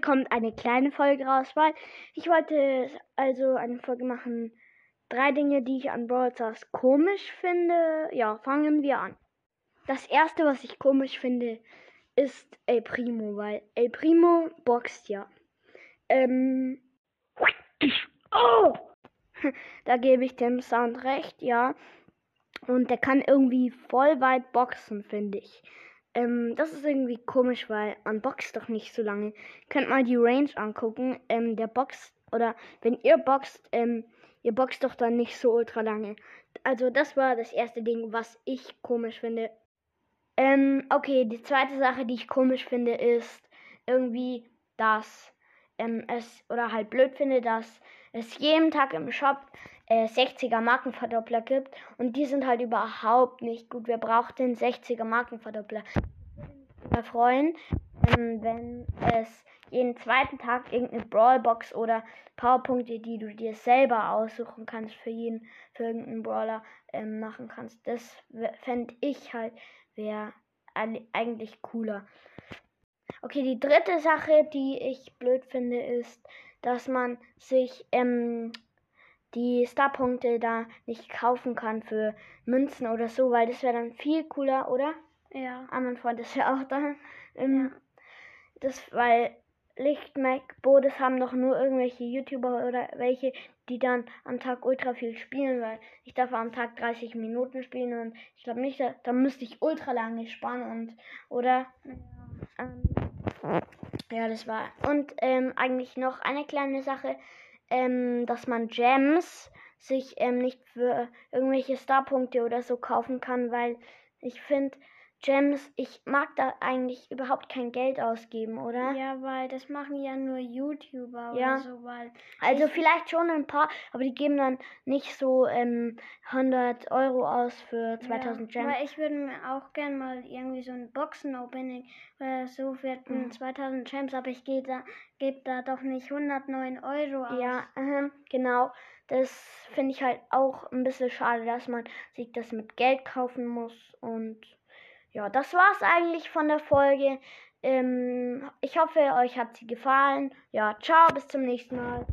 kommt eine kleine Folge raus, weil ich wollte also eine Folge machen. Drei Dinge, die ich an Brawl Stars komisch finde. Ja, fangen wir an. Das erste, was ich komisch finde, ist El Primo, weil El Primo boxt ja. Ähm. Oh! Da gebe ich dem Sound recht, ja. Und der kann irgendwie voll weit boxen, finde ich. Ähm, das ist irgendwie komisch, weil man boxt doch nicht so lange. Könnt mal die Range angucken. Ähm, der boxt, oder wenn ihr boxt, ähm, ihr boxt doch dann nicht so ultra lange. Also das war das erste Ding, was ich komisch finde. Ähm, okay, die zweite Sache, die ich komisch finde, ist irgendwie, dass ähm, es, oder halt blöd finde, dass es jeden Tag im Shop äh, 60er Markenverdoppler gibt und die sind halt überhaupt nicht gut. Wer braucht den 60er Markenverdoppler? Ich würde mich freuen, ähm, wenn es jeden zweiten Tag irgendeine Brawlbox oder Powerpunkte, die du dir selber aussuchen kannst für jeden, für irgendeinen Brawler ähm, machen kannst. Das fände ich halt, wäre eigentlich cooler. Okay, die dritte Sache, die ich blöd finde, ist, dass man sich ähm, die Starpunkte da nicht kaufen kann für Münzen oder so, weil das wäre dann viel cooler, oder? Ja. Ah, mein Freund ist ja auch da. Ähm, ja. Das, weil Lichtmac, Bodes haben doch nur irgendwelche YouTuber oder welche, die dann am Tag ultra viel spielen, weil ich darf am Tag 30 Minuten spielen und ich glaube nicht, da, da, müsste ich ultra lange sparen und, oder? Ja. Ähm, ja, das war. Und ähm, eigentlich noch eine kleine Sache, ähm, dass man Gems sich ähm, nicht für irgendwelche Starpunkte oder so kaufen kann, weil ich finde, Gems, ich mag da eigentlich überhaupt kein Geld ausgeben, oder? Ja, weil das machen ja nur YouTuber ja. oder so, weil. Also vielleicht schon ein paar, aber die geben dann nicht so ähm, 100 Euro aus für 2000 ja, Gems. Weil ich würde mir auch gern mal irgendwie so ein Boxen-Opening oder so für mhm. 2000 Gems, aber ich gebe da, geb da doch nicht 109 Euro aus. Ja, äh, genau. Das finde ich halt auch ein bisschen schade, dass man sich das mit Geld kaufen muss und ja, das war's eigentlich von der Folge. Ähm, ich hoffe, euch hat sie gefallen. Ja, ciao, bis zum nächsten Mal.